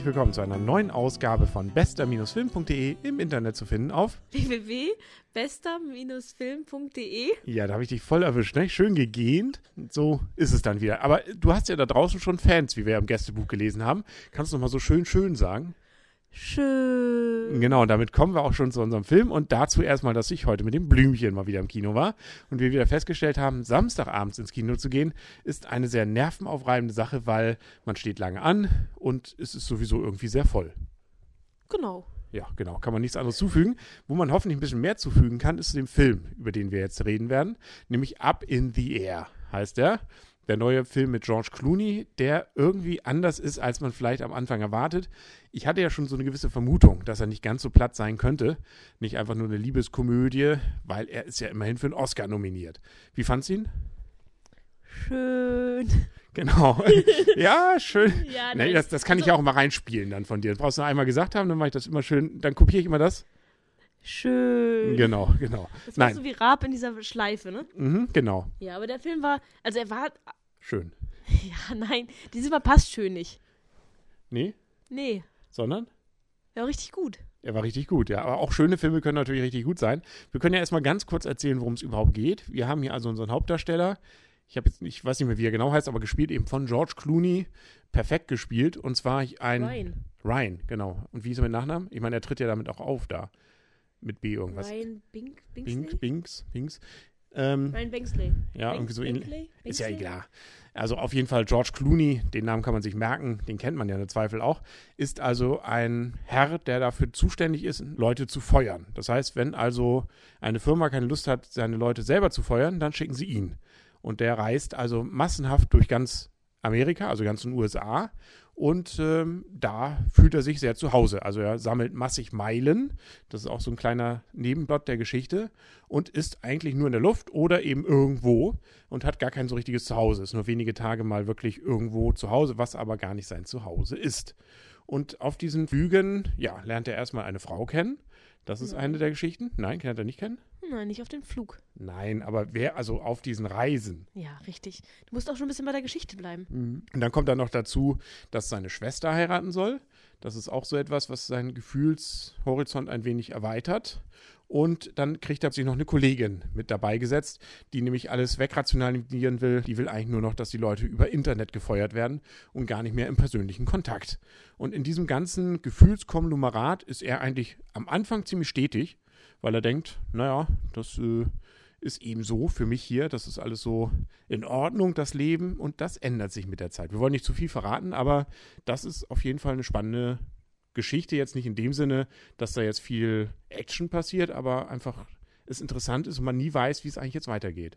herzlich willkommen zu einer neuen Ausgabe von bester-film.de im Internet zu finden auf www.bester-film.de. Ja, da habe ich dich voll erwischt, ne? Schön gegähnt. So ist es dann wieder. Aber du hast ja da draußen schon Fans, wie wir im Gästebuch gelesen haben. Kannst du noch mal so schön schön sagen? Schön. Genau, und damit kommen wir auch schon zu unserem Film und dazu erstmal, dass ich heute mit dem Blümchen mal wieder im Kino war und wir wieder festgestellt haben, Samstagabends ins Kino zu gehen, ist eine sehr nervenaufreibende Sache, weil man steht lange an und es ist sowieso irgendwie sehr voll. Genau. Ja, genau, kann man nichts anderes zufügen. Wo man hoffentlich ein bisschen mehr zufügen kann, ist dem Film, über den wir jetzt reden werden, nämlich Up in the Air heißt er der neue Film mit George Clooney, der irgendwie anders ist, als man vielleicht am Anfang erwartet. Ich hatte ja schon so eine gewisse Vermutung, dass er nicht ganz so platt sein könnte. Nicht einfach nur eine Liebeskomödie, weil er ist ja immerhin für einen Oscar nominiert. Wie fand's ihn? Schön. Genau. ja, schön. Ja, nee, das, das kann ich ja auch mal reinspielen dann von dir. Das brauchst du nur einmal gesagt haben, dann mache ich das immer schön. Dann kopiere ich immer das. Schön. Genau, genau. Das war Nein. so wie Raab in dieser Schleife, ne? Mhm, genau. Ja, aber der Film war, also er war, Schön. ja, nein, dieses Mal passt schön nicht. Nee, Nee, sondern? er war richtig gut. Er war richtig gut, ja. Aber auch schöne Filme können natürlich richtig gut sein. Wir können ja erstmal ganz kurz erzählen, worum es überhaupt geht. Wir haben hier also unseren Hauptdarsteller. Ich habe jetzt, ich weiß nicht mehr, wie er genau heißt, aber gespielt eben von George Clooney. Perfekt gespielt. Und zwar ein. Ryan. Ryan, genau. Und wie ist er mit Nachnamen? Ich meine, er tritt ja damit auch auf da. Mit B irgendwas. Ryan Bink, Binks, Binksley? Binks, Binks. Ähm, Ryan Bingsley. ja, Bink- irgendwie so ähnlich. Ist ja egal. Also auf jeden Fall George Clooney, den Namen kann man sich merken, den kennt man ja im Zweifel auch, ist also ein Herr, der dafür zuständig ist, Leute zu feuern. Das heißt, wenn also eine Firma keine Lust hat, seine Leute selber zu feuern, dann schicken sie ihn. Und der reist also massenhaft durch ganz Amerika, also ganz den USA. Und ähm, da fühlt er sich sehr zu Hause. Also er sammelt massig Meilen. Das ist auch so ein kleiner Nebenblatt der Geschichte. Und ist eigentlich nur in der Luft oder eben irgendwo und hat gar kein so richtiges Zuhause. Ist nur wenige Tage mal wirklich irgendwo zu Hause, was aber gar nicht sein Zuhause ist. Und auf diesen Flügen, ja, lernt er erstmal eine Frau kennen. Das ist Nein. eine der Geschichten. Nein, kennt er nicht kennen? Nein, nicht auf dem Flug. Nein, aber wer also auf diesen Reisen? Ja, richtig. Du musst auch schon ein bisschen bei der Geschichte bleiben. Und dann kommt dann noch dazu, dass seine Schwester heiraten soll. Das ist auch so etwas, was seinen Gefühlshorizont ein wenig erweitert. Und dann kriegt er sich noch eine Kollegin mit dabei gesetzt, die nämlich alles wegrationalisieren will. Die will eigentlich nur noch, dass die Leute über Internet gefeuert werden und gar nicht mehr im persönlichen Kontakt. Und in diesem ganzen Gefühlskonglomerat ist er eigentlich am Anfang ziemlich stetig, weil er denkt, naja, das äh, ist eben so für mich hier, das ist alles so in Ordnung, das Leben, und das ändert sich mit der Zeit. Wir wollen nicht zu viel verraten, aber das ist auf jeden Fall eine spannende Geschichte, jetzt nicht in dem Sinne, dass da jetzt viel Action passiert, aber einfach es interessant ist und man nie weiß, wie es eigentlich jetzt weitergeht.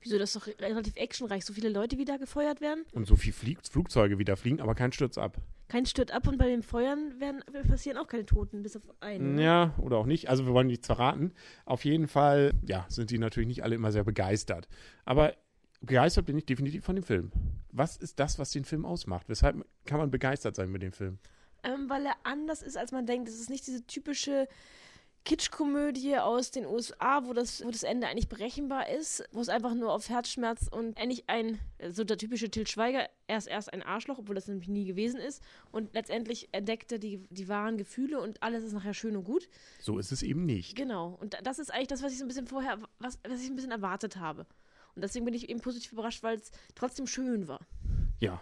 Wieso, das ist doch relativ actionreich. So viele Leute, wie da gefeuert werden. Und so viel Flieg Flugzeuge wieder fliegen, aber kein Sturz ab. Kein stört ab und bei den Feuern werden, passieren auch keine Toten, bis auf einen. ne? Ja, oder auch nicht. Also wir wollen nichts verraten. Auf jeden Fall, ja, sind die natürlich nicht alle immer sehr begeistert. Aber begeistert bin ich definitiv von dem Film. Was ist das, was den Film ausmacht? Weshalb kann man begeistert sein mit dem Film? Ähm, weil er anders ist, als man denkt. Es ist nicht diese typische Kitschkomödie aus den USA, wo das, wo das Ende eigentlich berechenbar ist, wo es einfach nur auf Herzschmerz und eigentlich ein, so der typische Til Schweiger, er ist erst ein Arschloch, obwohl das nämlich nie gewesen ist. Und letztendlich entdeckt er die, die wahren Gefühle und alles ist nachher schön und gut. So ist es eben nicht. Genau. Und das ist eigentlich das, was ich so ein bisschen vorher, was, was ich ein bisschen erwartet habe. Und deswegen bin ich eben positiv überrascht, weil es trotzdem schön war. Ja.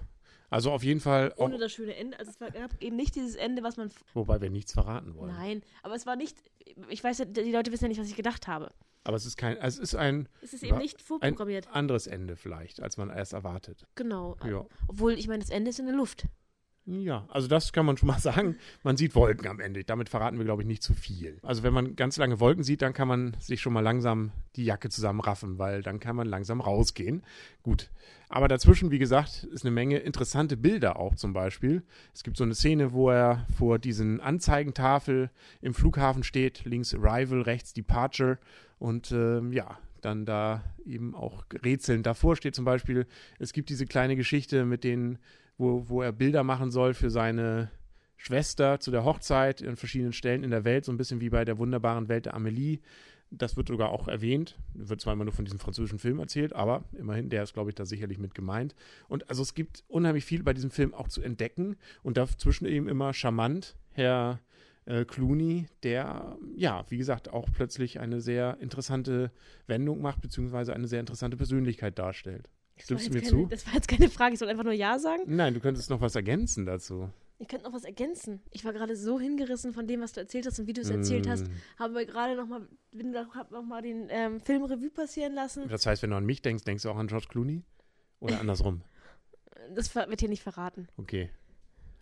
Also auf jeden Fall, Ohne das schöne Ende. Also es war, gab eben nicht dieses Ende, was man wobei wir nichts verraten wollen. Nein, aber es war nicht, ich weiß ja, die Leute wissen ja nicht, was ich gedacht habe. Aber es ist kein, also es ist ein Es ist eben nicht ein vorprogrammiert. anderes Ende vielleicht, als man erst erwartet. Genau. Ja. Obwohl, ich meine, das Ende ist in der Luft. Ja, also das kann man schon mal sagen. Man sieht Wolken am Ende. Damit verraten wir, glaube ich, nicht zu viel. Also wenn man ganz lange Wolken sieht, dann kann man sich schon mal langsam die Jacke zusammenraffen, weil dann kann man langsam rausgehen. Gut. Aber dazwischen, wie gesagt, ist eine Menge interessante Bilder auch zum Beispiel. Es gibt so eine Szene, wo er vor diesen Anzeigentafel im Flughafen steht, links Arrival, rechts Departure und ähm, ja, dann da eben auch rätselnd davor steht zum Beispiel. Es gibt diese kleine Geschichte mit den wo, wo er Bilder machen soll für seine Schwester zu der Hochzeit in verschiedenen Stellen in der Welt, so ein bisschen wie bei der wunderbaren Welt der Amelie. Das wird sogar auch erwähnt. Wird zwar immer nur von diesem französischen Film erzählt, aber immerhin, der ist, glaube ich, da sicherlich mit gemeint. Und also es gibt unheimlich viel bei diesem Film auch zu entdecken und dazwischen eben immer charmant Herr äh, Clooney, der, ja, wie gesagt, auch plötzlich eine sehr interessante Wendung macht, beziehungsweise eine sehr interessante Persönlichkeit darstellt. Stimmst du mir keine, zu? Das war jetzt keine Frage, ich soll einfach nur Ja sagen. Nein, du könntest noch was ergänzen dazu. Ich könnte noch was ergänzen. Ich war gerade so hingerissen von dem, was du erzählt hast und wie du es erzählt hast. Mm. Habe gerade noch mal, bin da, hab noch mal den ähm, Film Revue passieren lassen. Das heißt, wenn du an mich denkst, denkst du auch an George Clooney? Oder andersrum? Das wird hier nicht verraten. Okay.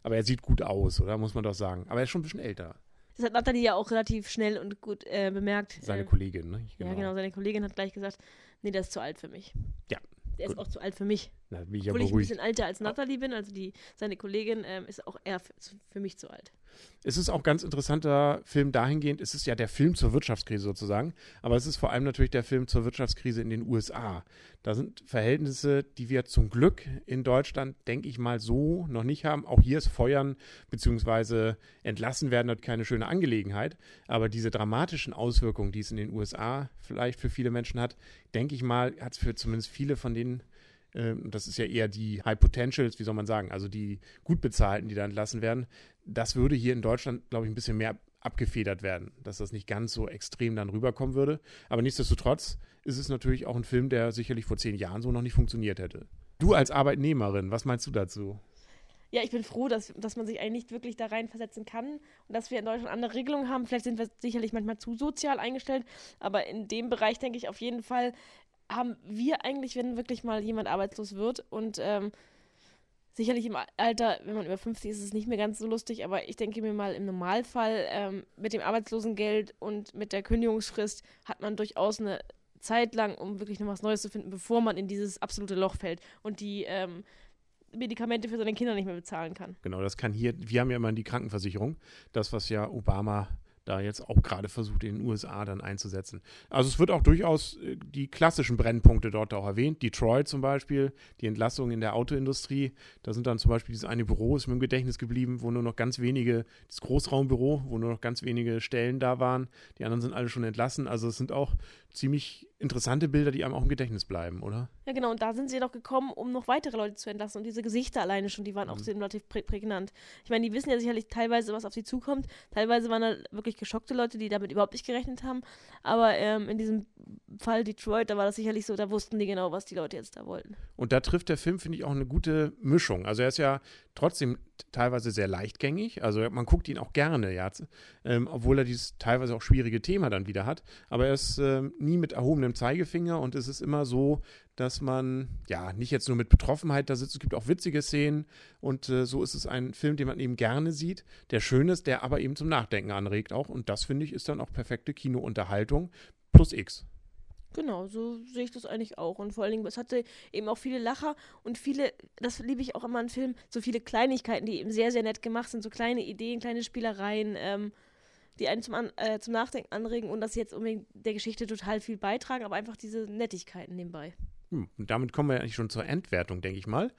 Aber er sieht gut aus, oder? Muss man doch sagen. Aber er ist schon ein bisschen älter. Das hat Nathalie ja auch relativ schnell und gut äh, bemerkt. Seine äh, Kollegin, ne? Ja, genau. Seine Kollegin hat gleich gesagt, nee, der ist zu alt für mich. Ja, Der gut. ist auch zu alt für mich. Da bin ich ja Obwohl ich ein bisschen älter als Nathalie bin, also die, seine Kollegin ähm, ist auch eher für, mich zu alt. Es ist auch ein ganz interessanter Film dahingehend, es ist ja der Film zur Wirtschaftskrise sozusagen, aber es ist vor allem natürlich der Film zur Wirtschaftskrise in den USA. Da sind Verhältnisse, die wir zum Glück in Deutschland, denke ich mal, so noch nicht haben. Auch hier ist Feuern bzw. entlassen werden dort keine schöne Angelegenheit, aber diese dramatischen Auswirkungen, die es in den USA vielleicht für viele Menschen hat, denke ich mal, hat es für zumindest viele von denen das ist ja eher die High Potentials, wie soll man sagen, also die gut bezahlten, die da entlassen werden. Das würde hier in Deutschland, glaube ich, ein bisschen mehr abgefedert werden, dass das nicht ganz so extrem dann rüberkommen würde. Aber nichtsdestotrotz ist es natürlich auch ein Film, der sicherlich vor zehn Jahren so noch nicht funktioniert hätte. Du als Arbeitnehmerin, was meinst du dazu? Ja, ich bin froh, dass, dass man sich eigentlich nicht wirklich da reinversetzen kann und dass wir in Deutschland andere Regelungen haben. Vielleicht sind wir sicherlich manchmal zu sozial eingestellt, aber in dem Bereich denke ich auf jeden Fall, haben wir eigentlich, wenn wirklich mal jemand arbeitslos wird und ähm, sicherlich im Alter, wenn man über 50 ist, ist es nicht mehr ganz so lustig, aber ich denke mir mal, im Normalfall ähm, mit dem Arbeitslosengeld und mit der Kündigungsfrist hat man durchaus eine Zeit lang, um wirklich noch was Neues zu finden, bevor man in dieses absolute Loch fällt und die ähm, Medikamente für seine Kinder nicht mehr bezahlen kann. Genau, das kann hier, wir haben ja immer die Krankenversicherung, das, was ja Obama da jetzt auch gerade versucht, in den USA dann einzusetzen. Also es wird auch durchaus äh, die klassischen Brennpunkte dort auch erwähnt. Detroit zum Beispiel, die Entlassung in der Autoindustrie. Da sind dann zum Beispiel dieses eine Büro, ist mir im Gedächtnis geblieben, wo nur noch ganz wenige, das Großraumbüro, wo nur noch ganz wenige Stellen da waren. Die anderen sind alle schon entlassen. Also es sind auch ziemlich interessante Bilder, die einem auch im Gedächtnis bleiben, oder? Ja, genau, und da sind sie doch gekommen, um noch weitere Leute zu entlassen. Und diese Gesichter alleine schon, die waren auch Mhm. relativ prä prägnant. Ich meine, die wissen ja sicherlich teilweise, was auf sie zukommt. Teilweise waren da wirklich geschockte Leute, die damit überhaupt nicht gerechnet haben. Aber ähm, in diesem Fall Detroit, da war das sicherlich so, da wussten die genau, was die Leute jetzt da wollten. Und da trifft der Film, finde ich, auch eine gute Mischung. Also er ist ja trotzdem teilweise sehr leichtgängig. Also man guckt ihn auch gerne, ja, ähm, obwohl er dieses teilweise auch schwierige Thema dann wieder hat. Aber er ist ähm, nie mit erhobenem Zeigefinger und es ist immer so, dass man ja nicht jetzt nur mit Betroffenheit da sitzt. Es gibt auch witzige Szenen und äh, so ist es ein Film, den man eben gerne sieht, der schön ist, der aber eben zum Nachdenken anregt auch. Und das finde ich ist dann auch perfekte Kinounterhaltung plus X. Genau, so sehe ich das eigentlich auch. Und vor allen Dingen, es hatte eben auch viele Lacher und viele, das liebe ich auch immer an Filmen, so viele Kleinigkeiten, die eben sehr, sehr nett gemacht sind, so kleine Ideen, kleine Spielereien, ähm, die einen zum, an, äh, zum Nachdenken anregen und das jetzt unbedingt der Geschichte total viel beitragen, aber einfach diese Nettigkeiten nebenbei. Hm, und damit kommen wir eigentlich schon zur Endwertung, denke ich mal.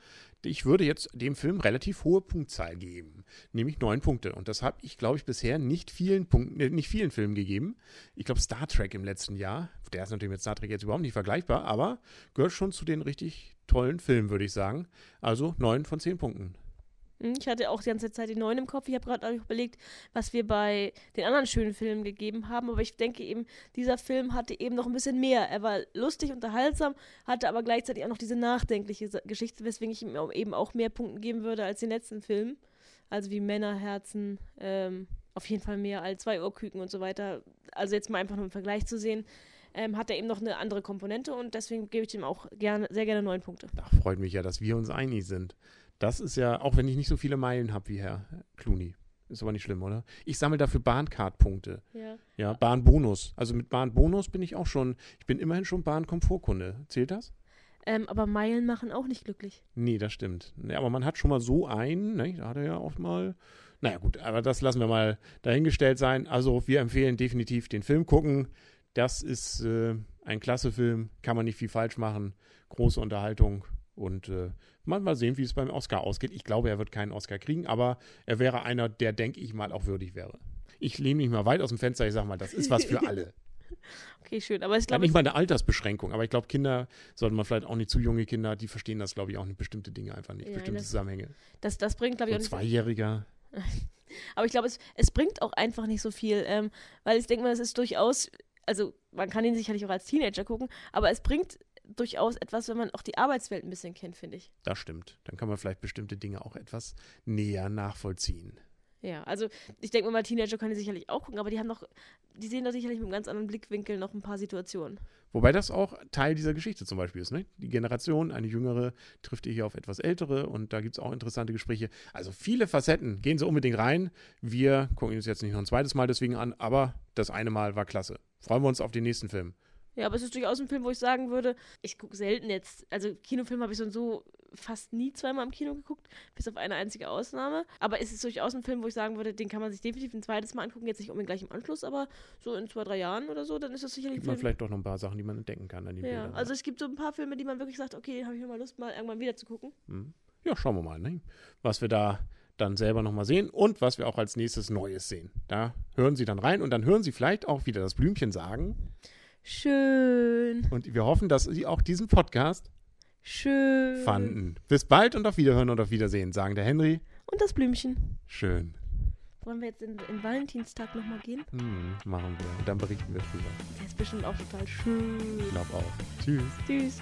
Ich würde jetzt dem Film relativ hohe Punktzahl geben, nämlich neun Punkte. Und das habe ich, glaube ich, bisher nicht vielen Punkten, äh, nicht vielen Filmen gegeben. Ich glaube, Star Trek im letzten Jahr, der ist natürlich mit Star Trek jetzt überhaupt nicht vergleichbar, aber gehört schon zu den richtig tollen Filmen, würde ich sagen. Also neun von zehn Punkten. Hm, Ich hatte auch die ganze Zeit die neuen im Kopf. Ich habe gerade auch überlegt, was wir bei den anderen schönen Filmen gegeben haben. Aber ich denke eben, dieser Film hatte eben noch ein bisschen mehr. Er war lustig, unterhaltsam, hatte aber gleichzeitig auch noch diese nachdenkliche Geschichte, weswegen ich ihm eben auch mehr Punkte geben würde als den letzten Film. Also wie Männerherzen, ähm, auf jeden Fall mehr als zwei Ohrküken und so weiter. Also jetzt mal einfach nur im Vergleich zu sehen, ähm, hat er eben noch eine andere Komponente und deswegen gebe ich ihm auch gerne, sehr gerne neun Punkte. Da freut mich ja, dass wir uns einig sind. Das ist ja, auch wenn ich nicht so viele Meilen habe wie Herr Clooney. Ist aber nicht schlimm, oder? Ich sammle dafür Bahncard-Punkte. Ja. Ja, Bahnbonus. Also mit Bahnbonus bin ich auch schon, ich bin immerhin schon Bahnkomfortkunde. Zählt das? Ähm, aber Meilen machen auch nicht glücklich. Nee, das stimmt. Nee, aber man hat schon mal so einen, ne? da hat er ja auch mal. Naja, gut, aber das lassen wir mal dahingestellt sein. Also, wir empfehlen definitiv den Film gucken. Das ist äh, ein klasse Film, kann man nicht viel falsch machen. Große Unterhaltung und äh, mal, mal sehen, wie es beim Oscar ausgeht. Ich glaube, er wird keinen Oscar kriegen, aber er wäre einer, der, denke ich mal, auch würdig wäre. Ich lehne mich mal weit aus dem Fenster, ich sage mal, das ist was für alle. Okay, schön. Aber ich Ja, glaube, nicht mal eine Altersbeschränkung, aber ich glaube, Kinder sollte man vielleicht auch nicht zu junge Kinder, die verstehen das, glaube ich, auch nicht bestimmte Dinge einfach nicht, Ja, bestimmte das- Zusammenhänge. das, das bringt, glaube ich, So auch ein nicht. Zweijähriger. Aber ich glaube, es, es bringt auch einfach nicht so viel, ähm, weil ich denke mal, es ist durchaus, also man kann ihn sicherlich auch als Teenager gucken, aber es bringt durchaus etwas, wenn man auch die Arbeitswelt ein bisschen kennt, finde ich. Das stimmt. Dann kann man vielleicht bestimmte Dinge auch etwas näher nachvollziehen. Ja, also ich denke mal, Teenager können die sicherlich auch gucken, aber die haben noch, die sehen da sicherlich mit einem ganz anderen Blickwinkel noch ein paar Situationen. Wobei das auch Teil dieser Geschichte zum Beispiel ist. Ne? Die Generation, eine jüngere, trifft hier auf etwas ältere und da gibt es auch interessante Gespräche. Also viele Facetten. Gehen Sie unbedingt rein. Wir gucken uns jetzt nicht noch ein zweites Mal deswegen an, aber das eine Mal war klasse. Freuen wir uns auf den nächsten Film. Ja, aber es ist durchaus ein Film, wo ich sagen würde, ich gucke selten jetzt, also Kinofilm habe ich so und so fast nie zweimal im Kino geguckt, bis auf eine einzige Ausnahme. Aber es ist durchaus ein Film, wo ich sagen würde, den kann man sich definitiv ein zweites Mal angucken, jetzt nicht unbedingt gleich im Anschluss, aber so in zwei, drei Jahren oder so, dann ist das sicherlich Gibt man vielleicht doch noch ein paar Sachen, die man entdecken kann an den Ja, Bildern. also es gibt so ein paar Filme, die man wirklich sagt, okay, habe ich mir mal Lust, mal irgendwann wieder zu gucken. Hm. Ja, schauen wir mal, ne? was wir da dann selber nochmal sehen und was wir auch als nächstes Neues sehen. Da hören Sie dann rein und dann hören Sie vielleicht auch wieder das Blümchen sagen. Schön, Und wir hoffen, dass Sie auch diesen Podcast schön. fanden. Bis bald und auf Wiederhören und auf Wiedersehen, sagen der Henry. Und das Blümchen. Schön. Wollen wir jetzt in, in Valentinstag nochmal gehen? Hm, machen wir. Und dann berichten wir drüber. Der ist bestimmt auch total schön. Ich glaube auch. Tschüss. Tschüss.